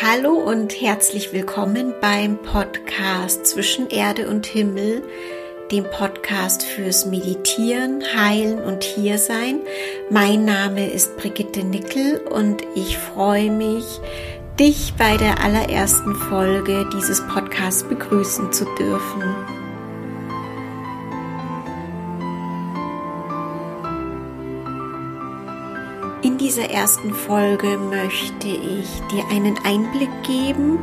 Hallo und herzlich willkommen beim Podcast Zwischen Erde und Himmel, dem Podcast fürs Meditieren, Heilen und Hiersein. Mein Name ist Brigitte Nickel und ich freue mich, dich bei der allerersten Folge dieses Podcasts begrüßen zu dürfen. In dieser ersten Folge möchte ich dir einen Einblick geben,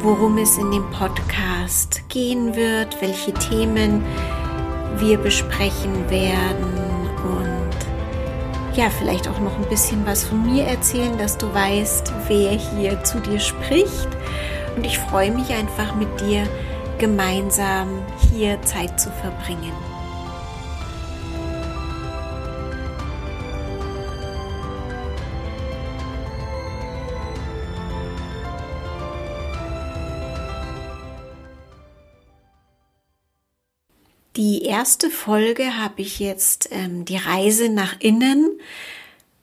worum es in dem Podcast gehen wird, welche Themen wir besprechen werden und ja, vielleicht auch noch ein bisschen was von mir erzählen, dass du weißt, wer hier zu dir spricht. Und ich freue mich einfach mit dir gemeinsam hier Zeit zu verbringen. Die erste Folge habe ich jetzt ähm, die Reise nach innen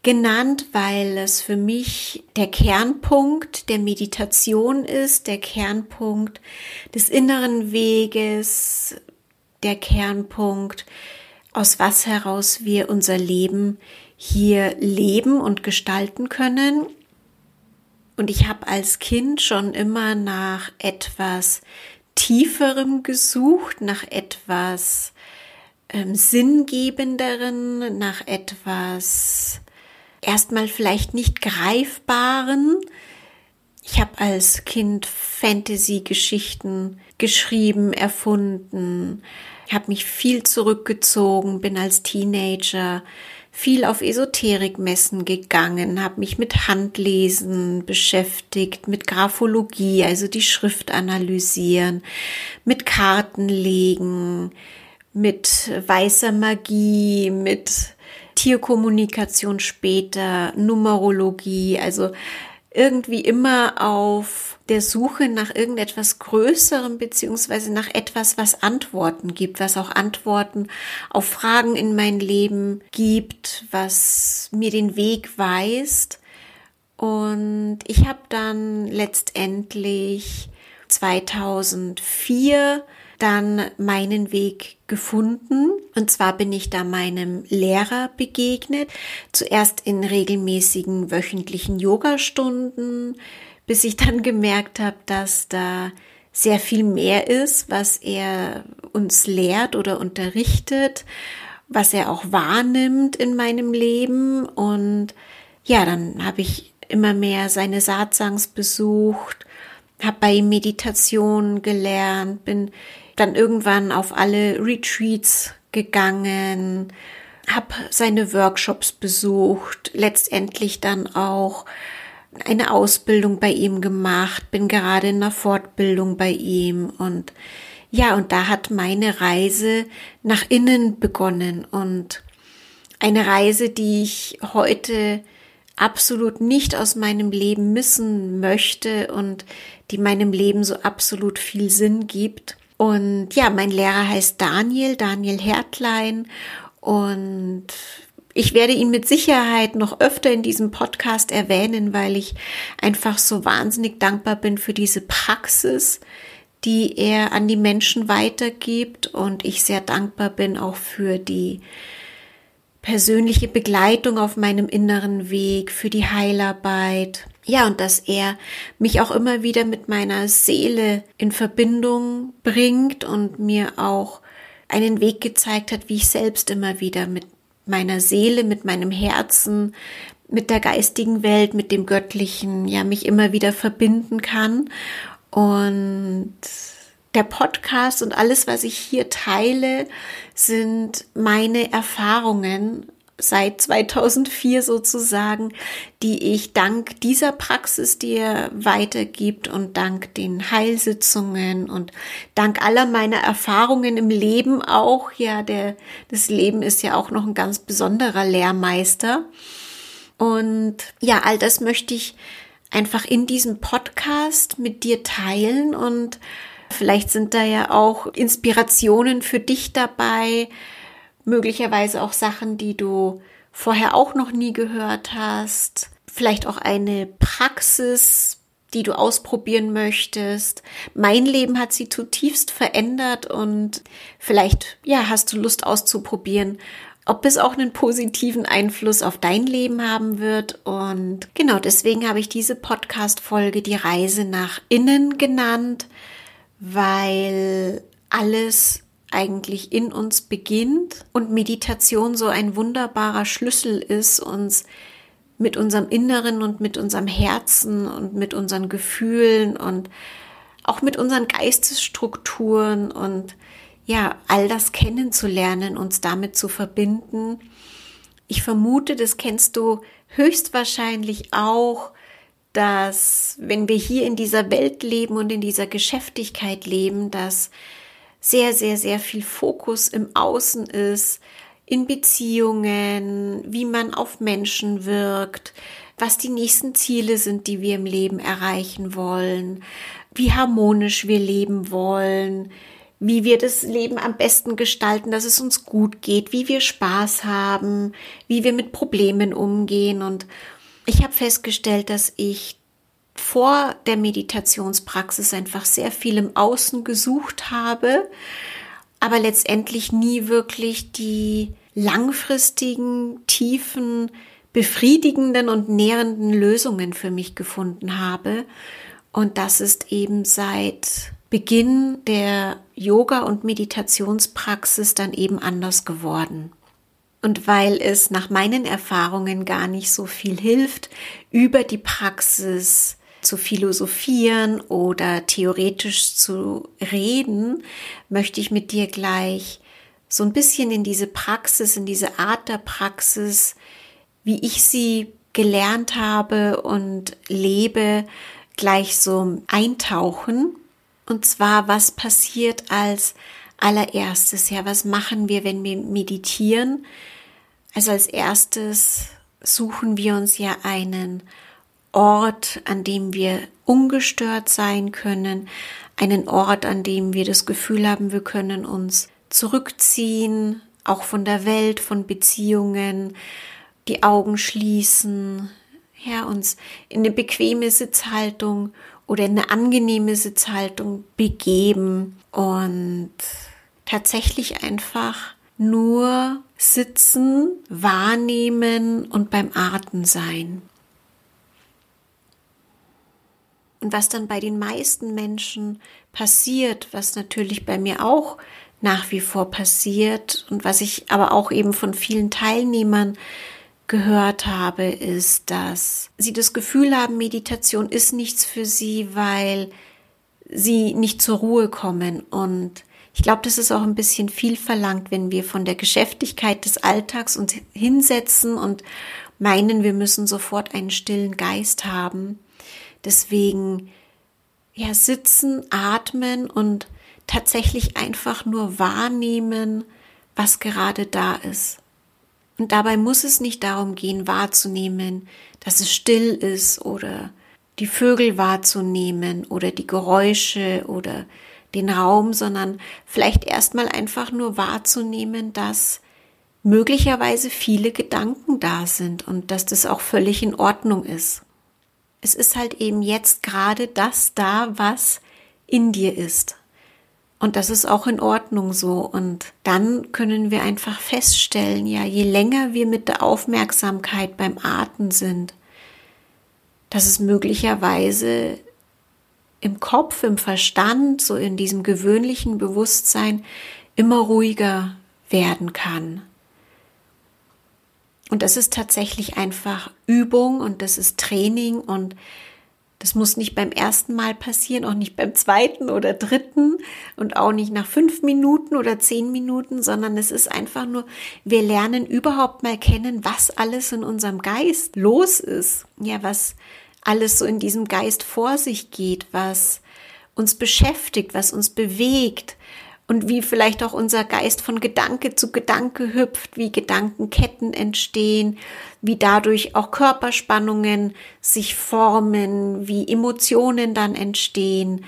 genannt, weil es für mich der Kernpunkt der Meditation ist, der Kernpunkt des inneren Weges, der Kernpunkt, aus was heraus wir unser Leben hier leben und gestalten können. Und ich habe als Kind schon immer nach etwas Tieferem gesucht, nach etwas ähm, Sinngebenderen, nach etwas erstmal vielleicht nicht greifbaren. Ich habe als Kind Fantasy-Geschichten geschrieben, erfunden, habe mich viel zurückgezogen, bin als Teenager viel auf Esoterikmessen gegangen, habe mich mit Handlesen beschäftigt, mit Graphologie, also die Schrift analysieren, mit Kartenlegen, mit weißer Magie, mit Tierkommunikation später, Numerologie, also irgendwie immer auf der Suche nach irgendetwas Größerem beziehungsweise nach etwas, was Antworten gibt, was auch Antworten auf Fragen in mein Leben gibt, was mir den Weg weist. Und ich habe dann letztendlich 2004 dann meinen Weg gefunden. Und zwar bin ich da meinem Lehrer begegnet. Zuerst in regelmäßigen wöchentlichen Yogastunden, bis ich dann gemerkt habe, dass da sehr viel mehr ist, was er uns lehrt oder unterrichtet, was er auch wahrnimmt in meinem Leben. Und ja, dann habe ich immer mehr seine Satsangs besucht, habe bei ihm Meditation gelernt, bin dann irgendwann auf alle Retreats gegangen, habe seine Workshops besucht, letztendlich dann auch eine Ausbildung bei ihm gemacht, bin gerade in einer Fortbildung bei ihm und ja, und da hat meine Reise nach innen begonnen und eine Reise, die ich heute absolut nicht aus meinem Leben missen möchte und die meinem Leben so absolut viel Sinn gibt. Und ja, mein Lehrer heißt Daniel, Daniel Hertlein und ich werde ihn mit Sicherheit noch öfter in diesem Podcast erwähnen, weil ich einfach so wahnsinnig dankbar bin für diese Praxis, die er an die Menschen weitergibt und ich sehr dankbar bin auch für die persönliche Begleitung auf meinem inneren Weg, für die Heilarbeit. Ja, und dass er mich auch immer wieder mit meiner Seele in Verbindung bringt und mir auch einen Weg gezeigt hat, wie ich selbst immer wieder mit meiner Seele, mit meinem Herzen, mit der geistigen Welt, mit dem Göttlichen, ja, mich immer wieder verbinden kann. Und der Podcast und alles, was ich hier teile, sind meine Erfahrungen seit 2004 sozusagen, die ich dank dieser Praxis dir weitergibt und dank den Heilsitzungen und dank aller meiner Erfahrungen im Leben auch, ja, der, das Leben ist ja auch noch ein ganz besonderer Lehrmeister. Und ja, all das möchte ich einfach in diesem Podcast mit dir teilen und vielleicht sind da ja auch Inspirationen für dich dabei, möglicherweise auch Sachen, die du vorher auch noch nie gehört hast, vielleicht auch eine Praxis, die du ausprobieren möchtest. Mein Leben hat sie zutiefst verändert und vielleicht, ja, hast du Lust auszuprobieren, ob es auch einen positiven Einfluss auf dein Leben haben wird. Und genau deswegen habe ich diese Podcast-Folge die Reise nach innen genannt, weil alles eigentlich in uns beginnt und Meditation so ein wunderbarer Schlüssel ist, uns mit unserem Inneren und mit unserem Herzen und mit unseren Gefühlen und auch mit unseren Geistesstrukturen und ja, all das kennenzulernen, uns damit zu verbinden. Ich vermute, das kennst du höchstwahrscheinlich auch, dass wenn wir hier in dieser Welt leben und in dieser Geschäftigkeit leben, dass sehr, sehr, sehr viel Fokus im Außen ist, in Beziehungen, wie man auf Menschen wirkt, was die nächsten Ziele sind, die wir im Leben erreichen wollen, wie harmonisch wir leben wollen, wie wir das Leben am besten gestalten, dass es uns gut geht, wie wir Spaß haben, wie wir mit Problemen umgehen. Und ich habe festgestellt, dass ich vor der Meditationspraxis einfach sehr viel im Außen gesucht habe, aber letztendlich nie wirklich die langfristigen, tiefen, befriedigenden und nährenden Lösungen für mich gefunden habe. Und das ist eben seit Beginn der Yoga- und Meditationspraxis dann eben anders geworden. Und weil es nach meinen Erfahrungen gar nicht so viel hilft, über die Praxis zu philosophieren oder theoretisch zu reden, möchte ich mit dir gleich so ein bisschen in diese Praxis, in diese Art der Praxis, wie ich sie gelernt habe und lebe, gleich so eintauchen. Und zwar, was passiert als allererstes? Ja, was machen wir, wenn wir meditieren? Also als erstes suchen wir uns ja einen Ort, an dem wir ungestört sein können, einen Ort, an dem wir das Gefühl haben, wir können uns zurückziehen, auch von der Welt, von Beziehungen, die Augen schließen, ja, uns in eine bequeme Sitzhaltung oder in eine angenehme Sitzhaltung begeben und tatsächlich einfach nur sitzen, wahrnehmen und beim Atmen sein. Und was dann bei den meisten Menschen passiert, was natürlich bei mir auch nach wie vor passiert und was ich aber auch eben von vielen Teilnehmern gehört habe, ist, dass sie das Gefühl haben, Meditation ist nichts für sie, weil sie nicht zur Ruhe kommen. Und ich glaube, das ist auch ein bisschen viel verlangt, wenn wir von der Geschäftigkeit des Alltags uns hinsetzen und meinen, wir müssen sofort einen stillen Geist haben. Deswegen ja sitzen, atmen und tatsächlich einfach nur wahrnehmen, was gerade da ist. Und dabei muss es nicht darum gehen, wahrzunehmen, dass es still ist oder die Vögel wahrzunehmen oder die Geräusche oder den Raum, sondern vielleicht erstmal einfach nur wahrzunehmen, dass möglicherweise viele Gedanken da sind und dass das auch völlig in Ordnung ist. Es ist halt eben jetzt gerade das da, was in dir ist. Und das ist auch in Ordnung so. Und dann können wir einfach feststellen, ja, je länger wir mit der Aufmerksamkeit beim Atmen sind, dass es möglicherweise im Kopf, im Verstand, so in diesem gewöhnlichen Bewusstsein immer ruhiger werden kann. Und das ist tatsächlich einfach Übung und das ist Training und das muss nicht beim ersten Mal passieren, auch nicht beim zweiten oder dritten und auch nicht nach fünf Minuten oder zehn Minuten, sondern es ist einfach nur, wir lernen überhaupt mal kennen, was alles in unserem Geist los ist. Ja, was alles so in diesem Geist vor sich geht, was uns beschäftigt, was uns bewegt, und wie vielleicht auch unser Geist von Gedanke zu Gedanke hüpft, wie Gedankenketten entstehen, wie dadurch auch Körperspannungen sich formen, wie Emotionen dann entstehen.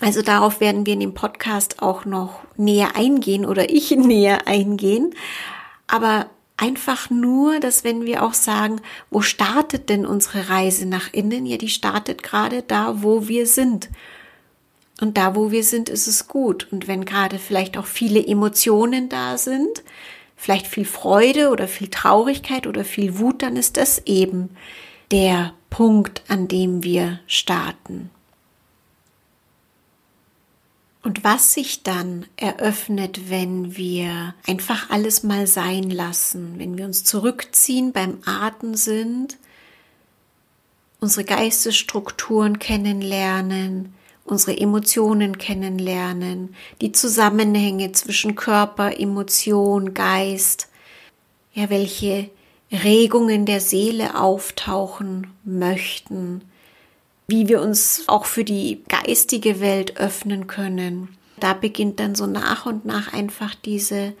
Also darauf werden wir in dem Podcast auch noch näher eingehen oder ich näher eingehen. Aber einfach nur, dass wenn wir auch sagen, wo startet denn unsere Reise nach innen? Ja, die startet gerade da, wo wir sind. Und da, wo wir sind, ist es gut. Und wenn gerade vielleicht auch viele Emotionen da sind, vielleicht viel Freude oder viel Traurigkeit oder viel Wut, dann ist das eben der Punkt, an dem wir starten. Und was sich dann eröffnet, wenn wir einfach alles mal sein lassen, wenn wir uns zurückziehen, beim Atem sind, unsere Geistesstrukturen kennenlernen, unsere Emotionen kennenlernen, die Zusammenhänge zwischen Körper, Emotion, Geist, ja, welche Regungen der Seele auftauchen möchten, wie wir uns auch für die geistige Welt öffnen können. Da beginnt dann so nach und nach einfach diese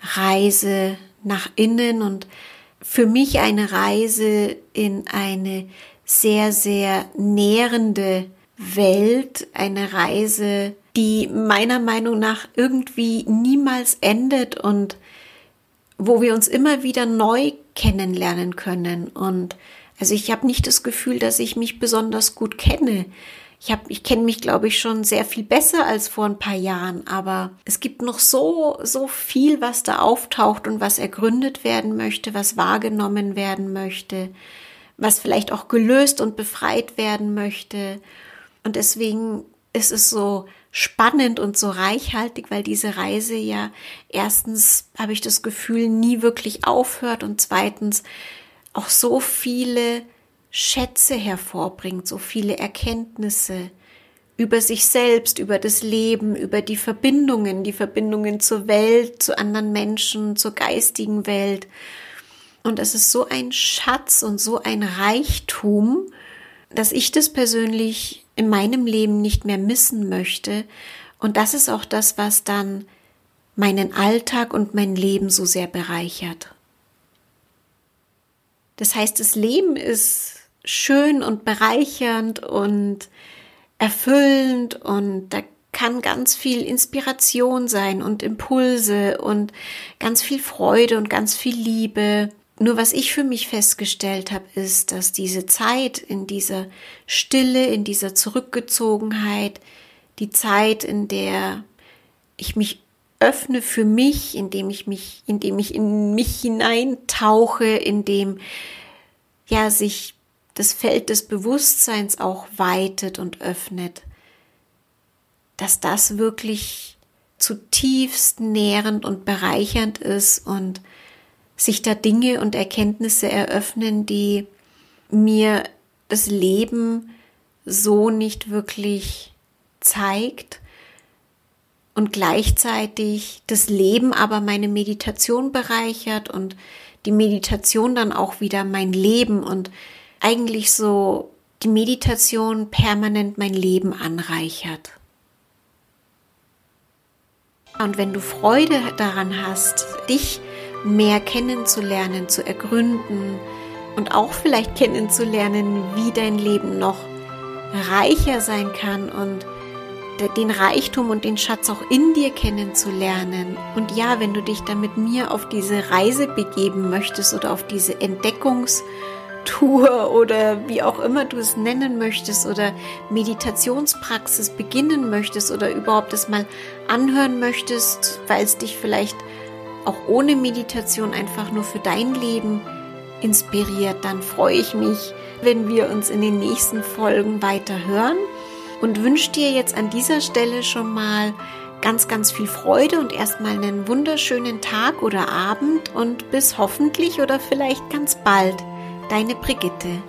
Reise nach innen und für mich eine Reise in eine sehr, sehr nährende Welt, eine Reise, die meiner Meinung nach irgendwie niemals endet und wo wir uns immer wieder neu kennenlernen können. Und also ich habe nicht das Gefühl, dass ich mich besonders gut kenne. Ich habe, ich kenne mich, glaube ich, schon sehr viel besser als vor ein paar Jahren, aber es gibt noch so, so viel, was da auftaucht und was ergründet werden möchte, was wahrgenommen werden möchte, was vielleicht auch gelöst und befreit werden möchte. Und deswegen ist es so spannend und so reichhaltig, weil diese Reise ja erstens habe ich das Gefühl nie wirklich aufhört und zweitens auch so viele Schätze hervorbringt, so viele Erkenntnisse über sich selbst, über das Leben, über die Verbindungen, die Verbindungen zur Welt, zu anderen Menschen, zur geistigen Welt. Und es ist so ein Schatz und so ein Reichtum, dass ich das persönlich in meinem Leben nicht mehr missen möchte. Und das ist auch das, was dann meinen Alltag und mein Leben so sehr bereichert. Das heißt, das Leben ist schön und bereichernd und erfüllend und da kann ganz viel Inspiration sein und Impulse und ganz viel Freude und ganz viel Liebe. Nur was ich für mich festgestellt habe, ist, dass diese Zeit in dieser Stille, in dieser Zurückgezogenheit, die Zeit, in der ich mich öffne für mich, indem ich mich, indem ich in mich hineintauche, indem ja sich das Feld des Bewusstseins auch weitet und öffnet, dass das wirklich zutiefst nährend und bereichernd ist und sich da Dinge und Erkenntnisse eröffnen, die mir das Leben so nicht wirklich zeigt und gleichzeitig das Leben aber meine Meditation bereichert und die Meditation dann auch wieder mein Leben und eigentlich so die Meditation permanent mein Leben anreichert. Und wenn du Freude daran hast, dich mehr kennenzulernen, zu ergründen und auch vielleicht kennenzulernen, wie dein Leben noch reicher sein kann und den Reichtum und den Schatz auch in dir kennenzulernen. Und ja, wenn du dich dann mit mir auf diese Reise begeben möchtest oder auf diese Entdeckungstour oder wie auch immer du es nennen möchtest oder Meditationspraxis beginnen möchtest oder überhaupt es mal anhören möchtest, weil es dich vielleicht auch ohne Meditation einfach nur für dein Leben inspiriert, dann freue ich mich, wenn wir uns in den nächsten Folgen weiter hören und wünsche dir jetzt an dieser Stelle schon mal ganz, ganz viel Freude und erstmal einen wunderschönen Tag oder Abend und bis hoffentlich oder vielleicht ganz bald. Deine Brigitte.